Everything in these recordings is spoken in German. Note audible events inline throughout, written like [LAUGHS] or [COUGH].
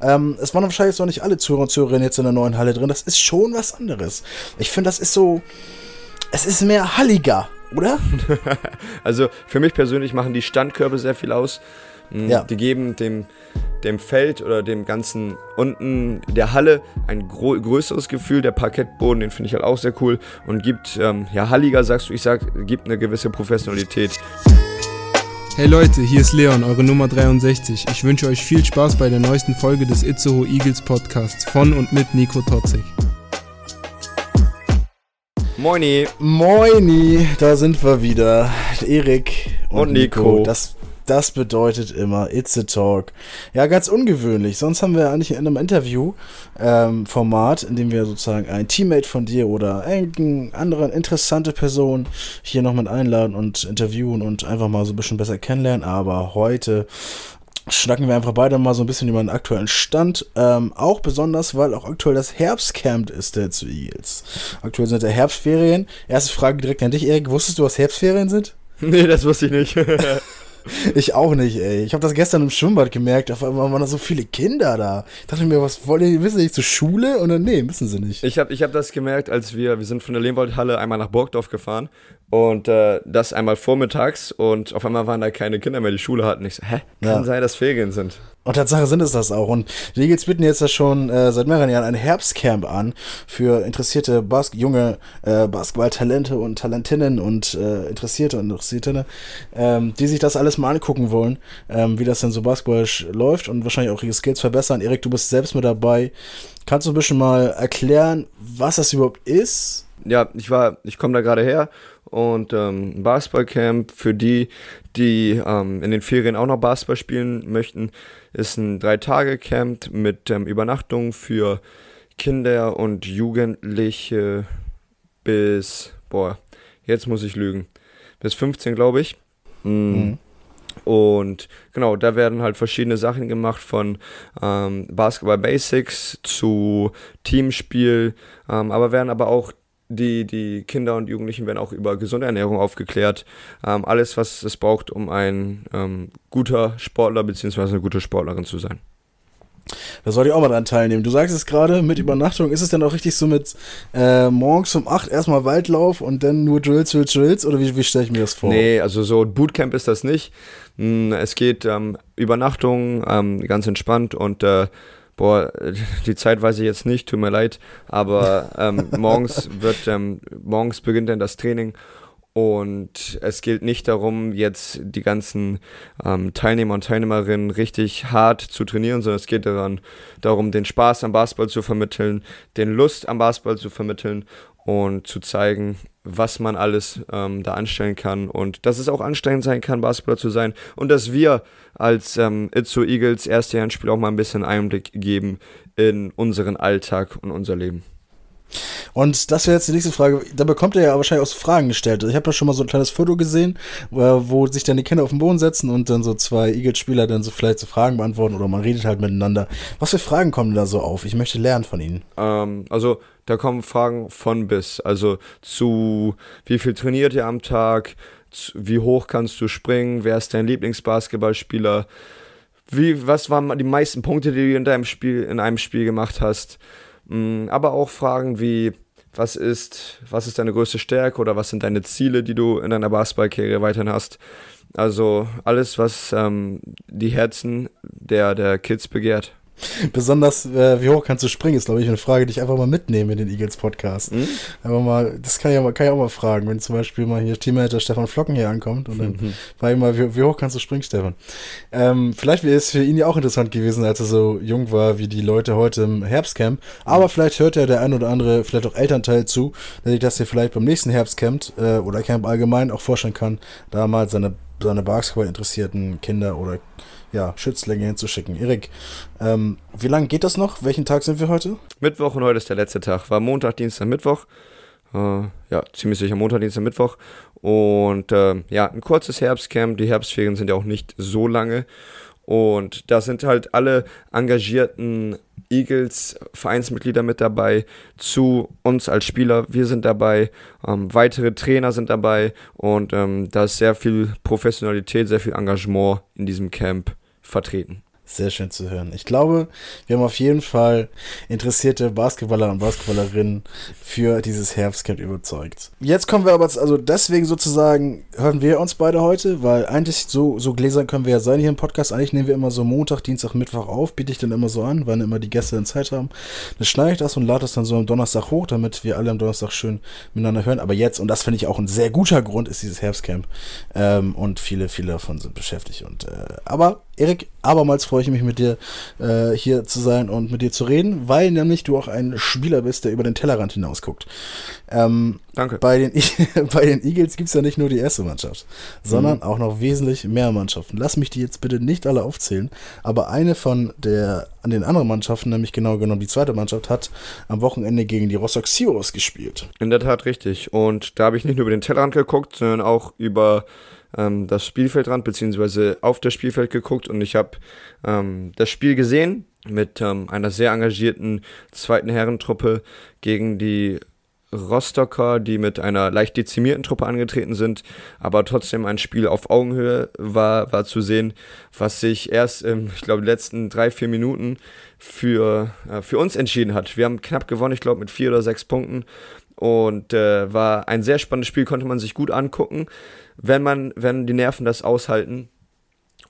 Ähm, es waren wahrscheinlich jetzt noch nicht alle Zuhörer und Zuhörerinnen jetzt in der neuen Halle drin. Das ist schon was anderes. Ich finde, das ist so. Es ist mehr halliger, oder? [LAUGHS] also für mich persönlich machen die Standkörbe sehr viel aus. Mm, ja. Die geben dem, dem Feld oder dem ganzen unten der Halle ein größeres Gefühl. Der Parkettboden, den finde ich halt auch sehr cool und gibt, ähm, ja, halliger sagst du, ich sag, gibt eine gewisse Professionalität. Hey Leute, hier ist Leon, eure Nummer 63. Ich wünsche euch viel Spaß bei der neuesten Folge des Itzehoe Eagles Podcasts von und mit Nico Totzig. Moini. Moini, da sind wir wieder. Erik und, und Nico. Nico. Das das bedeutet immer It's a Talk. Ja, ganz ungewöhnlich. Sonst haben wir eigentlich in einem Interview-Format, ähm, in dem wir sozusagen ein Teammate von dir oder irgendeine andere interessante Person hier noch mit einladen und interviewen und einfach mal so ein bisschen besser kennenlernen. Aber heute schnacken wir einfach beide mal so ein bisschen über den aktuellen Stand. Ähm, auch besonders, weil auch aktuell das Herbstcamp ist der zu Eagles. Aktuell sind der Herbstferien. Erste Frage direkt an dich, Erik. Wusstest du, was Herbstferien sind? Nee, das wusste ich nicht. [LAUGHS] [LAUGHS] Ich auch nicht, ey. Ich habe das gestern im Schwimmbad gemerkt. Auf einmal waren da so viele Kinder da. Ich dachte mir, was wollen die? Müssen die nicht zur Schule? Und dann, nee, müssen sie nicht. Ich habe ich hab das gemerkt, als wir, wir sind von der Lehmwaldhalle einmal nach Burgdorf gefahren. Und äh, das einmal vormittags. Und auf einmal waren da keine Kinder mehr, die Schule hatten. Ich so, hä? Kann ja. sein, dass Ferien sind. Und Tatsache sind es das auch. Und die Eagles bieten jetzt ja schon äh, seit mehreren Jahren ein Herbstcamp an für interessierte Bas junge äh, Basketballtalente und Talentinnen und äh, Interessierte und Interessierte, ähm, die sich das alles mal angucken wollen, ähm, wie das denn so Basketball läuft und wahrscheinlich auch ihre Skills verbessern. Erik, du bist selbst mit dabei. Kannst du ein bisschen mal erklären, was das überhaupt ist? Ja, ich war, ich komme da gerade her und ähm, Basketballcamp für die, die ähm, in den Ferien auch noch Basketball spielen möchten, ist ein Drei-Tage-Camp mit ähm, Übernachtung für Kinder und Jugendliche bis, boah, jetzt muss ich lügen, bis 15, glaube ich. Mhm. Mhm. Und genau, da werden halt verschiedene Sachen gemacht von ähm, Basketball Basics zu Teamspiel, ähm, aber werden aber auch die, die Kinder und Jugendlichen werden auch über gesunde Ernährung aufgeklärt. Ähm, alles, was es braucht, um ein ähm, guter Sportler bzw. eine gute Sportlerin zu sein. Da soll ich auch mal dran teilnehmen. Du sagst es gerade mit Übernachtung. Ist es denn auch richtig so mit äh, morgens um 8 erstmal Waldlauf und dann nur Drills, Drills, Drills? Oder wie, wie stelle ich mir das vor? Nee, also so Bootcamp ist das nicht. Hm, es geht ähm, Übernachtung, ähm, ganz entspannt und äh, Boah, [LAUGHS] die Zeit weiß ich jetzt nicht, tut mir leid, aber ähm, [LAUGHS] morgens wird, ähm, morgens beginnt dann das Training und es gilt nicht darum, jetzt die ganzen ähm, Teilnehmer und Teilnehmerinnen richtig hart zu trainieren, sondern es geht daran, darum, den Spaß am Basketball zu vermitteln, den Lust am Basketball zu vermitteln und zu zeigen, was man alles ähm, da anstellen kann und dass es auch anstrengend sein kann, Basketballer zu sein und dass wir als ähm, Itzo Eagles erste Handspiel auch mal ein bisschen Einblick geben in unseren Alltag und unser Leben. Und das wäre jetzt die nächste Frage. Da bekommt ihr ja wahrscheinlich auch so Fragen gestellt. Ich habe da schon mal so ein kleines Foto gesehen, wo sich dann die Kinder auf den Boden setzen und dann so zwei Eagles-Spieler dann so vielleicht so Fragen beantworten oder man redet halt miteinander. Was für Fragen kommen da so auf? Ich möchte lernen von ihnen. Ähm, also da kommen Fragen von bis. Also zu wie viel trainiert ihr am Tag? Wie hoch kannst du springen? Wer ist dein Lieblingsbasketballspieler? Wie, was waren die meisten Punkte, die du in deinem Spiel, in einem Spiel gemacht hast? Mm, aber auch Fragen wie, was ist, was ist deine größte Stärke oder was sind deine Ziele, die du in deiner Basketballkarriere weiterhin hast? Also alles, was ähm, die Herzen der, der Kids begehrt. Besonders, äh, wie hoch kannst du springen, ist, glaube ich, eine Frage, die ich einfach mal mitnehme in den Eagles-Podcast. Mhm. Mal, das kann ich, auch, kann ich auch mal fragen, wenn zum Beispiel mal hier Teammanager Stefan Flocken hier ankommt und dann mhm. frage ich mal, wie, wie, hoch kannst du springen, Stefan? Ähm, vielleicht wäre es für ihn ja auch interessant gewesen, als er so jung war, wie die Leute heute im Herbstcamp. Aber mhm. vielleicht hört ja der ein oder andere, vielleicht auch Elternteil zu, der sich das hier vielleicht beim nächsten Herbstcamp äh, oder Camp allgemein auch vorstellen kann, da mal seine, seine Basketball-interessierten Kinder oder ja, Schützlinge hinzuschicken. Erik, ähm, wie lange geht das noch? Welchen Tag sind wir heute? Mittwoch und heute ist der letzte Tag. War Montag, Dienstag, Mittwoch. Äh, ja, ziemlich sicher Montag, Dienstag, Mittwoch. Und äh, ja, ein kurzes Herbstcamp. Die Herbstferien sind ja auch nicht so lange. Und da sind halt alle engagierten Eagles Vereinsmitglieder mit dabei, zu uns als Spieler, wir sind dabei, ähm, weitere Trainer sind dabei und ähm, da ist sehr viel Professionalität, sehr viel Engagement in diesem Camp vertreten. Sehr schön zu hören. Ich glaube, wir haben auf jeden Fall interessierte Basketballer und Basketballerinnen für dieses Herbstcamp überzeugt. Jetzt kommen wir aber, also deswegen sozusagen hören wir uns beide heute, weil eigentlich so, so gläsern können wir ja sein hier im Podcast. Eigentlich nehmen wir immer so Montag, Dienstag, Mittwoch auf, biete ich dann immer so an, wann immer die Gäste dann Zeit haben. Dann schneide ich das und lade das dann so am Donnerstag hoch, damit wir alle am Donnerstag schön miteinander hören. Aber jetzt, und das finde ich auch ein sehr guter Grund, ist dieses Herbstcamp. Ähm, und viele, viele davon sind beschäftigt. Und, äh, aber Erik, abermals freue ich mich mit dir äh, hier zu sein und mit dir zu reden, weil nämlich du auch ein Spieler bist, der über den Tellerrand hinausguckt. Ähm, Danke. Bei den, [LAUGHS] bei den Eagles gibt es ja nicht nur die erste Mannschaft, sondern mhm. auch noch wesentlich mehr Mannschaften. Lass mich die jetzt bitte nicht alle aufzählen, aber eine von der, an den anderen Mannschaften, nämlich genau genommen die zweite Mannschaft, hat am Wochenende gegen die Rostock Seahawks gespielt. In der Tat richtig. Und da habe ich nicht nur über den Tellerrand geguckt, sondern auch über ähm, das Spielfeldrand beziehungsweise auf das Spielfeld geguckt und ich habe ähm, das Spiel gesehen mit ähm, einer sehr engagierten zweiten Herrentruppe gegen die Rostocker, die mit einer leicht dezimierten Truppe angetreten sind, aber trotzdem ein Spiel auf Augenhöhe war, war zu sehen, was sich erst, ähm, ich glaube, letzten drei, vier Minuten für, äh, für uns entschieden hat. Wir haben knapp gewonnen, ich glaube, mit vier oder sechs Punkten und äh, war ein sehr spannendes Spiel, konnte man sich gut angucken wenn man, wenn die Nerven das aushalten.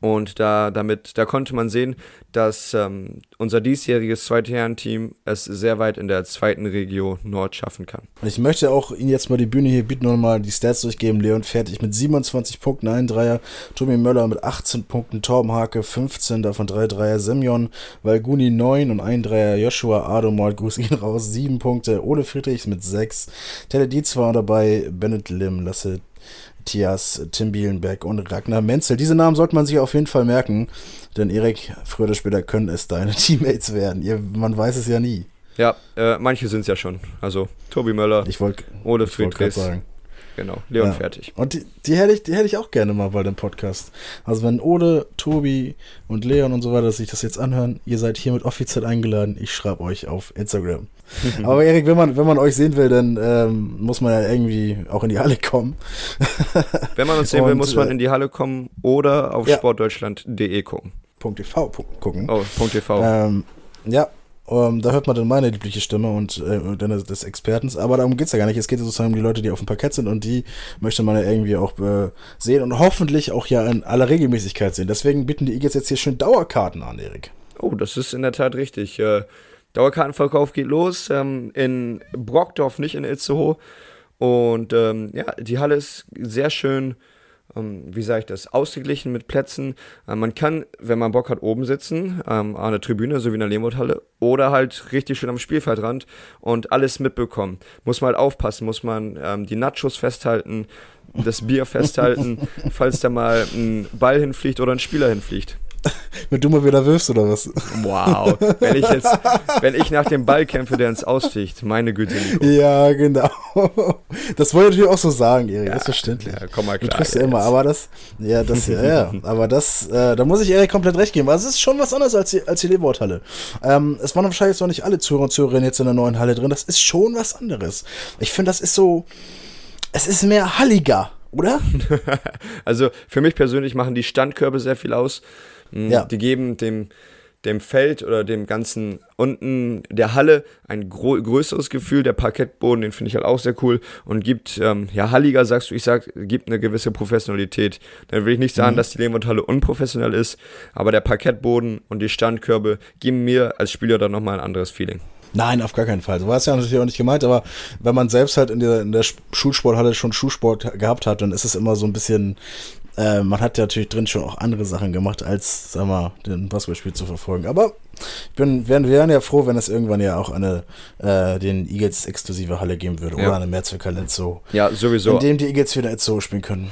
Und da, damit, da konnte man sehen, dass ähm, unser diesjähriges Zweitherren-Team es sehr weit in der zweiten Region Nord schaffen kann. Ich möchte auch Ihnen jetzt mal die Bühne hier bieten und mal die Stats durchgeben. Leon fertig mit 27 Punkten, ein Dreier. Tobi Möller mit 18 Punkten, Torben Hake 15, davon drei Dreier. Semyon Valguni 9 und ein Dreier. Joshua Adomalt, grüß ihn raus, 7 Punkte. Ole Friedrichs mit 6. Tele Dietz war dabei, Bennett Lim, Lasse Matthias, Tim Bielenbeck und Ragnar Menzel. Diese Namen sollte man sich auf jeden Fall merken, denn Erik, früher oder später können es deine [LAUGHS] Teammates werden. Ihr, man weiß es ja nie. Ja, äh, manche sind es ja schon. Also Tobi Möller, ich wollt, Ole Friedrichs. sagen. Genau, Leon ja. fertig. Und die, die, hätte ich, die hätte ich auch gerne mal bei dem Podcast. Also wenn Ode, Tobi und Leon und so weiter sich das jetzt anhören, ihr seid hiermit offiziell eingeladen. Ich schreibe euch auf Instagram. [LAUGHS] Aber Erik, wenn man, wenn man euch sehen will, dann ähm, muss man ja irgendwie auch in die Halle kommen. [LAUGHS] wenn man uns sehen und, will, muss man äh, in die Halle kommen oder auf ja. sportdeutschland.de gucken. .tv gucken. Oh, .tv. Ähm, ja, um, ähm, da hört man dann meine liebliche Stimme und äh, des, des Expertens. Aber darum geht es ja gar nicht. Es geht sozusagen um die Leute, die auf dem Parkett sind und die möchte man ja irgendwie auch äh, sehen und hoffentlich auch ja in aller Regelmäßigkeit sehen. Deswegen bieten die Eagles jetzt hier schön Dauerkarten an, Erik. Oh, das ist in der Tat richtig. Äh, Dauerkartenverkauf geht los. Ähm, in Brockdorf, nicht in Itzehoe. Und ähm, ja, die Halle ist sehr schön ähm, wie sage ich das, ausgeglichen mit Plätzen. Äh, man kann, wenn man Bock hat, oben sitzen, ähm, an der Tribüne, so wie in der Lehmuthalle, oder halt richtig schön am Spielfeldrand und alles mitbekommen. Muss man halt aufpassen, muss man ähm, die Nachos festhalten, das Bier festhalten, [LAUGHS] falls da mal ein Ball hinfliegt oder ein Spieler hinfliegt. Wenn du mal wieder wirfst oder was? Wow. Wenn ich jetzt, wenn ich nach dem Ball kämpfe, der ins Aussticht, meine Güte. Nico. Ja, genau. Das wollte ich natürlich auch so sagen, Erik, ja, ist verständlich. Ja, komm mal klar. Du triffst ja immer, aber das, ja, das, ja, ja. Aber das, äh, da muss ich Erik komplett recht geben. Also es ist schon was anderes als die, als die Leberhalle. Ähm, es waren wahrscheinlich noch nicht alle Zuhörer und Zuhörerinnen jetzt in der neuen Halle drin. Das ist schon was anderes. Ich finde, das ist so, es ist mehr halliger, oder? [LAUGHS] also für mich persönlich machen die Standkörbe sehr viel aus. Hm, ja. Die geben dem, dem Feld oder dem ganzen unten der Halle ein größeres Gefühl. Der Parkettboden, den finde ich halt auch sehr cool und gibt, ähm, ja, Halliger sagst du, ich sag, gibt eine gewisse Professionalität. Dann will ich nicht sagen, mhm. dass die Lehmwandhalle unprofessionell ist, aber der Parkettboden und die Standkörbe geben mir als Spieler dann nochmal ein anderes Feeling. Nein, auf gar keinen Fall. So war es ja natürlich auch nicht gemeint, aber wenn man selbst halt in der, in der Schulsporthalle schon Schulsport gehabt hat, dann ist es immer so ein bisschen, äh, man hat ja natürlich drin schon auch andere Sachen gemacht, als, sag mal, den Basketballspiel zu verfolgen. Aber ich bin, wir wären ja froh, wenn es irgendwann ja auch eine, äh, den Eagles exklusive Halle geben würde ja. oder eine Mehrzweckhalle Zoo. Ja, sowieso. In dem die Eagles wieder Zoo spielen können.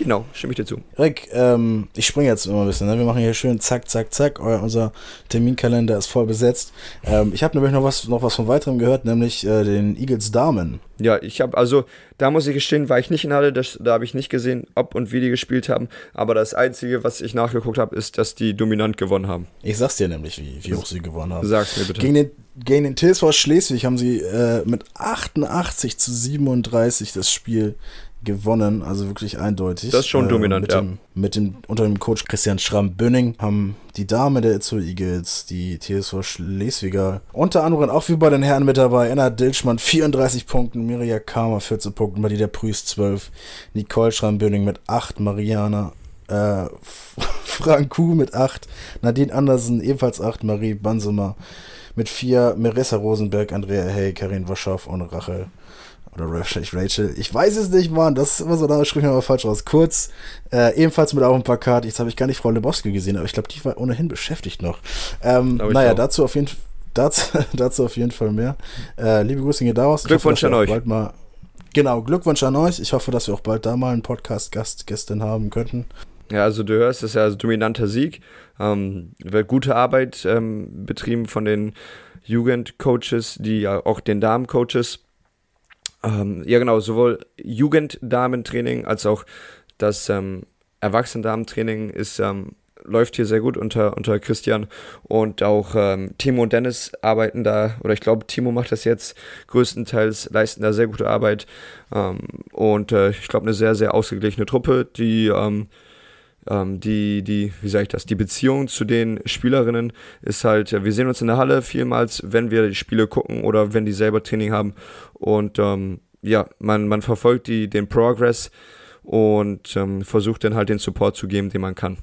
Genau, stimme ich dir zu. Rick, ähm, ich springe jetzt immer ein bisschen. Ne? Wir machen hier schön zack, zack, zack. Euer, unser Terminkalender ist voll besetzt. Ähm, ich habe nämlich noch was, noch was von weiterem gehört, nämlich äh, den Eagles Damen. Ja, ich habe, also, da muss ich gestehen, war ich nicht in Halle, das, da habe ich nicht gesehen, ob und wie die gespielt haben. Aber das Einzige, was ich nachgeguckt habe, ist, dass die dominant gewonnen haben. Ich sag's dir nämlich, wie, wie hoch sie gewonnen haben. Sag's mir bitte. Gegen den, gegen den TSV Schleswig haben sie äh, mit 88 zu 37 das Spiel gewonnen, also wirklich eindeutig. Das ist schon äh, dominant, mit ja. Dem, mit dem, unter dem Coach Christian Schramm-Bönning haben die Dame der Itzo Eagles, die TSV Schleswiger, unter anderem auch wie bei den Herren mit dabei, Enna Dilschmann 34 Punkten, Mirja Kramer 14 Punkten, Madida Prüß 12, Nicole Schramm-Bönning mit 8, Mariana äh, [LAUGHS] Frank Kuh mit 8, Nadine Andersen ebenfalls 8, Marie Bansumer mit 4, Marissa Rosenberg, Andrea Hey, Karin Waschow und Rachel oder Rachel, ich weiß es nicht, Mann, das ist immer so, da spreche ich aber falsch raus. Kurz, äh, ebenfalls mit auf dem Plakat, jetzt habe ich gar nicht Frau Lebowski gesehen, aber ich glaube, die war ohnehin beschäftigt noch. Ähm, naja, dazu auf jeden Fall. Dazu, [LAUGHS] dazu auf jeden Fall mehr. Äh, liebe Grüße hier daraus. Glückwunsch hoffe, an euch. Bald mal, genau, Glückwunsch an euch. Ich hoffe, dass wir auch bald da mal einen Podcast-Gast, Gästin haben könnten. Ja, also du hörst, das ist ja also dominanter Sieg. Ähm, wird gute Arbeit ähm, betrieben von den Jugendcoaches, die ja auch den Damencoaches. Ähm, ja, genau, sowohl Jugenddamentraining als auch das ähm, Erwachsenen-Damentraining ist ähm, läuft hier sehr gut unter, unter Christian und auch ähm, Timo und Dennis arbeiten da, oder ich glaube, Timo macht das jetzt größtenteils, leisten da sehr gute Arbeit. Ähm, und äh, ich glaube, eine sehr, sehr ausgeglichene Truppe, die ähm, ähm, die, die, wie sage ich das, die Beziehung zu den Spielerinnen ist halt, wir sehen uns in der Halle vielmals, wenn wir die Spiele gucken oder wenn die selber Training haben. Und ähm, ja, man, man verfolgt die, den Progress und ähm, versucht dann halt den Support zu geben, den man kann.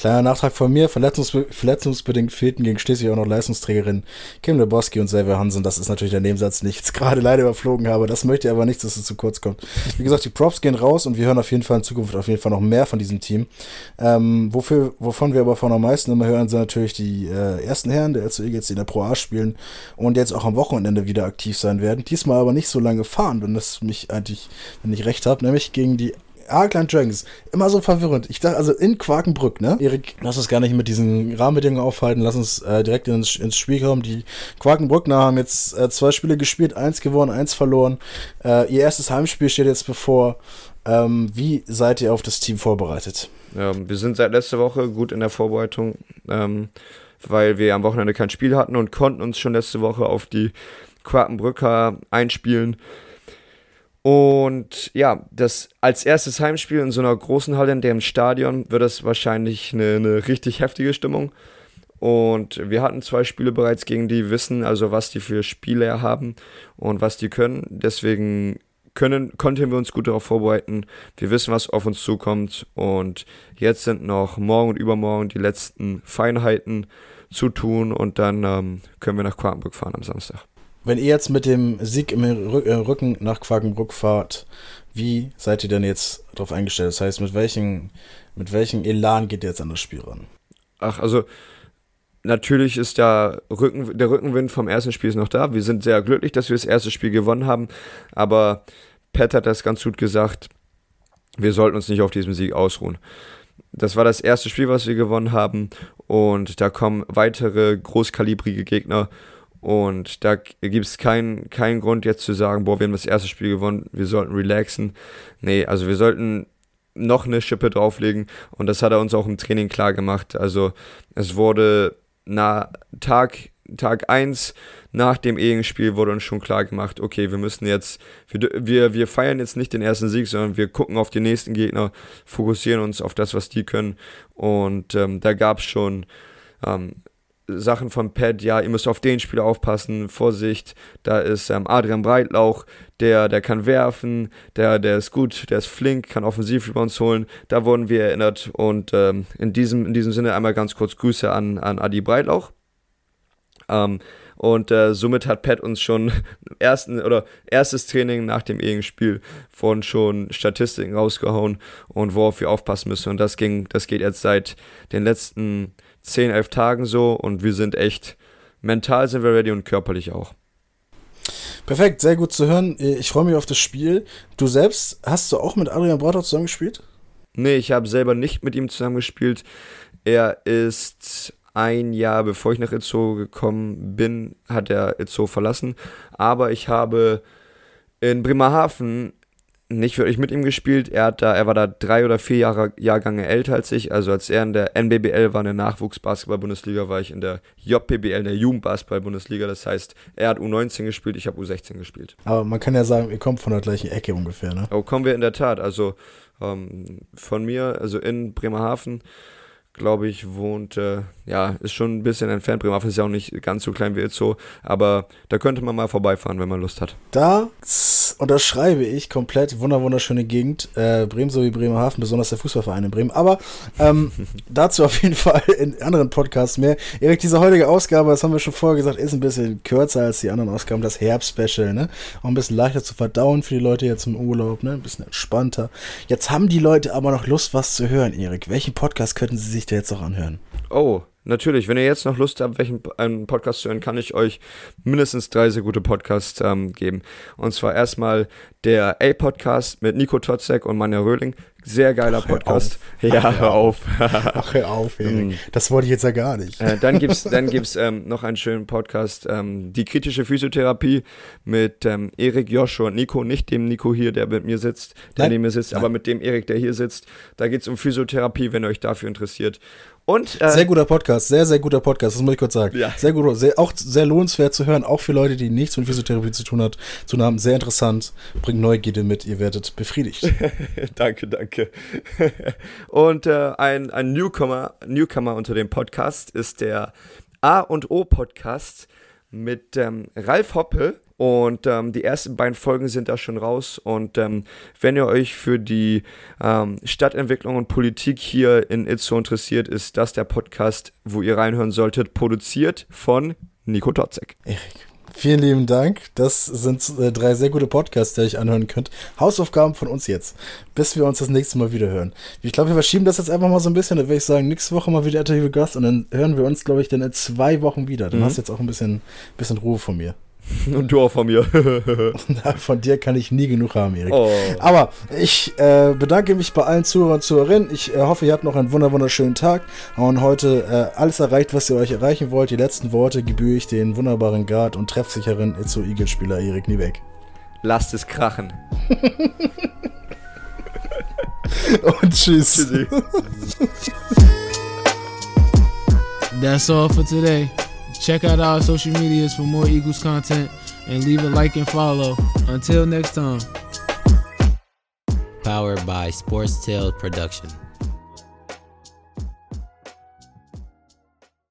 Kleiner Nachtrag von mir, Verletzungsbe verletzungsbedingt fehlten gegen Schleswig auch noch Leistungsträgerin Kim Lebowski und Selva Hansen. Das ist natürlich der Nebensatz, den ich jetzt [LAUGHS] gerade leider überflogen habe. Das möchte ich aber nicht, dass es zu kurz kommt. Wie gesagt, die Props gehen raus und wir hören auf jeden Fall in Zukunft auf jeden Fall noch mehr von diesem Team. Ähm, wofür, wovon wir aber von am meisten immer hören, sind natürlich die äh, ersten Herren der LCE jetzt in der Pro A spielen und jetzt auch am Wochenende wieder aktiv sein werden. Diesmal aber nicht so lange fahren, wenn das mich eigentlich, wenn ich recht habe, nämlich gegen die Arkland Dragons. Immer so verwirrend. Ich dachte, also in Quakenbrück, ne? Erik, lass uns gar nicht mit diesen Rahmenbedingungen aufhalten. Lass uns äh, direkt ins, ins Spiel kommen. Die Quakenbrückner haben jetzt äh, zwei Spiele gespielt, eins gewonnen, eins verloren. Äh, ihr erstes Heimspiel steht jetzt bevor. Ähm, wie seid ihr auf das Team vorbereitet? Ja, wir sind seit letzter Woche gut in der Vorbereitung, ähm, weil wir am Wochenende kein Spiel hatten und konnten uns schon letzte Woche auf die Quakenbrücker einspielen. Und ja, das als erstes Heimspiel in so einer großen Halle in dem Stadion wird das wahrscheinlich eine, eine, richtig heftige Stimmung. Und wir hatten zwei Spiele bereits gegen die, wissen also, was die für Spieler haben und was die können. Deswegen können, konnten wir uns gut darauf vorbereiten. Wir wissen, was auf uns zukommt. Und jetzt sind noch morgen und übermorgen die letzten Feinheiten zu tun. Und dann ähm, können wir nach Quakenbrück fahren am Samstag. Wenn ihr jetzt mit dem Sieg im äh, Rücken nach Quakenbrück fahrt, wie seid ihr denn jetzt darauf eingestellt? Das heißt, mit welchem mit welchem Elan geht ihr jetzt an das Spiel ran? Ach, also natürlich ist der, Rücken, der Rückenwind vom ersten Spiel ist noch da. Wir sind sehr glücklich, dass wir das erste Spiel gewonnen haben. Aber Pat hat das ganz gut gesagt. Wir sollten uns nicht auf diesem Sieg ausruhen. Das war das erste Spiel, was wir gewonnen haben. Und da kommen weitere großkalibrige Gegner. Und da gibt es keinen kein Grund jetzt zu sagen, boah, wir haben das erste Spiel gewonnen, wir sollten relaxen. Nee, also wir sollten noch eine Schippe drauflegen und das hat er uns auch im Training klar gemacht. Also es wurde na Tag Tag 1 nach dem Egenspiel wurde uns schon klar gemacht, okay, wir müssen jetzt, wir, wir, wir feiern jetzt nicht den ersten Sieg, sondern wir gucken auf die nächsten Gegner, fokussieren uns auf das, was die können. Und ähm, da gab es schon ähm, Sachen von Pat, ja, ihr müsst auf den Spieler aufpassen, Vorsicht, da ist ähm, Adrian Breitlauch, der, der kann werfen, der, der ist gut, der ist flink, kann offensiv uns holen. Da wurden wir erinnert und ähm, in, diesem, in diesem Sinne einmal ganz kurz Grüße an, an Adi Breitlauch. Ähm, und äh, somit hat Pat uns schon [LAUGHS] ersten oder erstes Training nach dem Egenspiel von schon Statistiken rausgehauen und worauf wir aufpassen müssen. Und das ging, das geht jetzt seit den letzten 10, 11 Tagen so und wir sind echt, mental sind wir ready und körperlich auch. Perfekt, sehr gut zu hören. Ich freue mich auf das Spiel. Du selbst, hast du auch mit Adrian Brautau zusammengespielt? Nee, ich habe selber nicht mit ihm zusammengespielt. Er ist ein Jahr bevor ich nach Itzo gekommen bin, hat er Itzo verlassen. Aber ich habe in Bremerhaven nicht wirklich mit ihm gespielt. Er, hat da, er war da drei oder vier Jahre, Jahrgänge älter als ich. Also als er in der NBBL war, in der Nachwuchsbasketball-Bundesliga, war ich in der JPBL, in der Jugendbasketball-Bundesliga. Das heißt, er hat U19 gespielt, ich habe U16 gespielt. Aber man kann ja sagen, ihr kommt von der gleichen Ecke ungefähr, ne? Oh, kommen wir in der Tat. Also ähm, von mir, also in Bremerhaven, glaube ich, wohnt, äh, ja, ist schon ein bisschen entfernt. Bremerhaven ist ja auch nicht ganz so klein wie Itzo, aber da könnte man mal vorbeifahren, wenn man Lust hat. Da unterschreibe ich komplett, wunder wunderschöne Gegend, äh, Bremen sowie Bremerhaven, besonders der Fußballverein in Bremen. Aber ähm, [LAUGHS] dazu auf jeden Fall in anderen Podcasts mehr. Erik, diese heutige Ausgabe, das haben wir schon vorher gesagt, ist ein bisschen kürzer als die anderen Ausgaben, das Herbst-Special, ne? Auch ein bisschen leichter zu verdauen für die Leute jetzt im Urlaub, ne? Ein bisschen entspannter. Jetzt haben die Leute aber noch Lust, was zu hören, Erik. Welchen Podcast könnten sie sich da jetzt noch anhören? Oh, natürlich. Wenn ihr jetzt noch Lust habt, welchen einen Podcast zu hören, kann ich euch mindestens drei sehr gute Podcasts ähm, geben. Und zwar erstmal der A-Podcast mit Nico Totzek und Manja Röhling. Sehr geiler Ach, Podcast. auf. Ja, Ach, hör auf. Ach, hör auf, Erik. Mm. Das wollte ich jetzt ja gar nicht. Äh, dann gibt's, dann gibt's ähm, noch einen schönen Podcast, ähm, die kritische Physiotherapie mit ähm, Erik, Joshua und Nico, nicht dem Nico hier, der mit mir sitzt, der Nein. neben mir sitzt, Nein. aber mit dem Erik, der hier sitzt. Da geht's um Physiotherapie, wenn ihr euch dafür interessiert. Und äh, Sehr guter Podcast, sehr, sehr guter Podcast, das muss ich kurz sagen. Ja. Sehr gut, sehr, auch sehr lohnenswert zu hören, auch für Leute, die nichts mit Physiotherapie zu tun, hat, zu haben. Sehr interessant, bringt Neugierde mit, ihr werdet befriedigt. [LAUGHS] danke, danke. [LAUGHS] Und äh, ein, ein Newcomer, Newcomer unter dem Podcast ist der A und O Podcast mit ähm, Ralf Hoppe. Und ähm, die ersten beiden Folgen sind da schon raus. Und ähm, wenn ihr euch für die ähm, Stadtentwicklung und Politik hier in Itzo interessiert, ist das der Podcast, wo ihr reinhören solltet, produziert von Nico Totzek. Erik, vielen lieben Dank. Das sind äh, drei sehr gute Podcasts, die ihr euch anhören könnt. Hausaufgaben von uns jetzt, bis wir uns das nächste Mal wieder hören. Ich glaube, wir verschieben das jetzt einfach mal so ein bisschen. Dann würde ich sagen, nächste Woche mal wieder Interview Gast und dann hören wir uns, glaube ich, dann in zwei Wochen wieder. Dann Mhm. hast du jetzt auch ein bisschen, bisschen Ruhe von mir. Und du auch von mir. [LAUGHS] Von dir kann ich nie genug haben, Erik. oh. Aber ich äh, bedanke mich bei allen Zuhörern und Zuhörerinnen. Ich äh, hoffe, ihr habt noch einen wunder wunderschönen Tag und heute äh, alles erreicht, was ihr euch erreichen wollt. Die letzten Worte gebühre ich den wunderbaren Grad und treffsicheren Itzo Eagle-Spieler Erik Niebeck. Lasst es krachen. [LAUGHS] Und tschüss. Tschüssi. That's all for today. Check out our social medias for more Eagles content and leave a like and follow. Until next time. Powered by Sports Tale Production.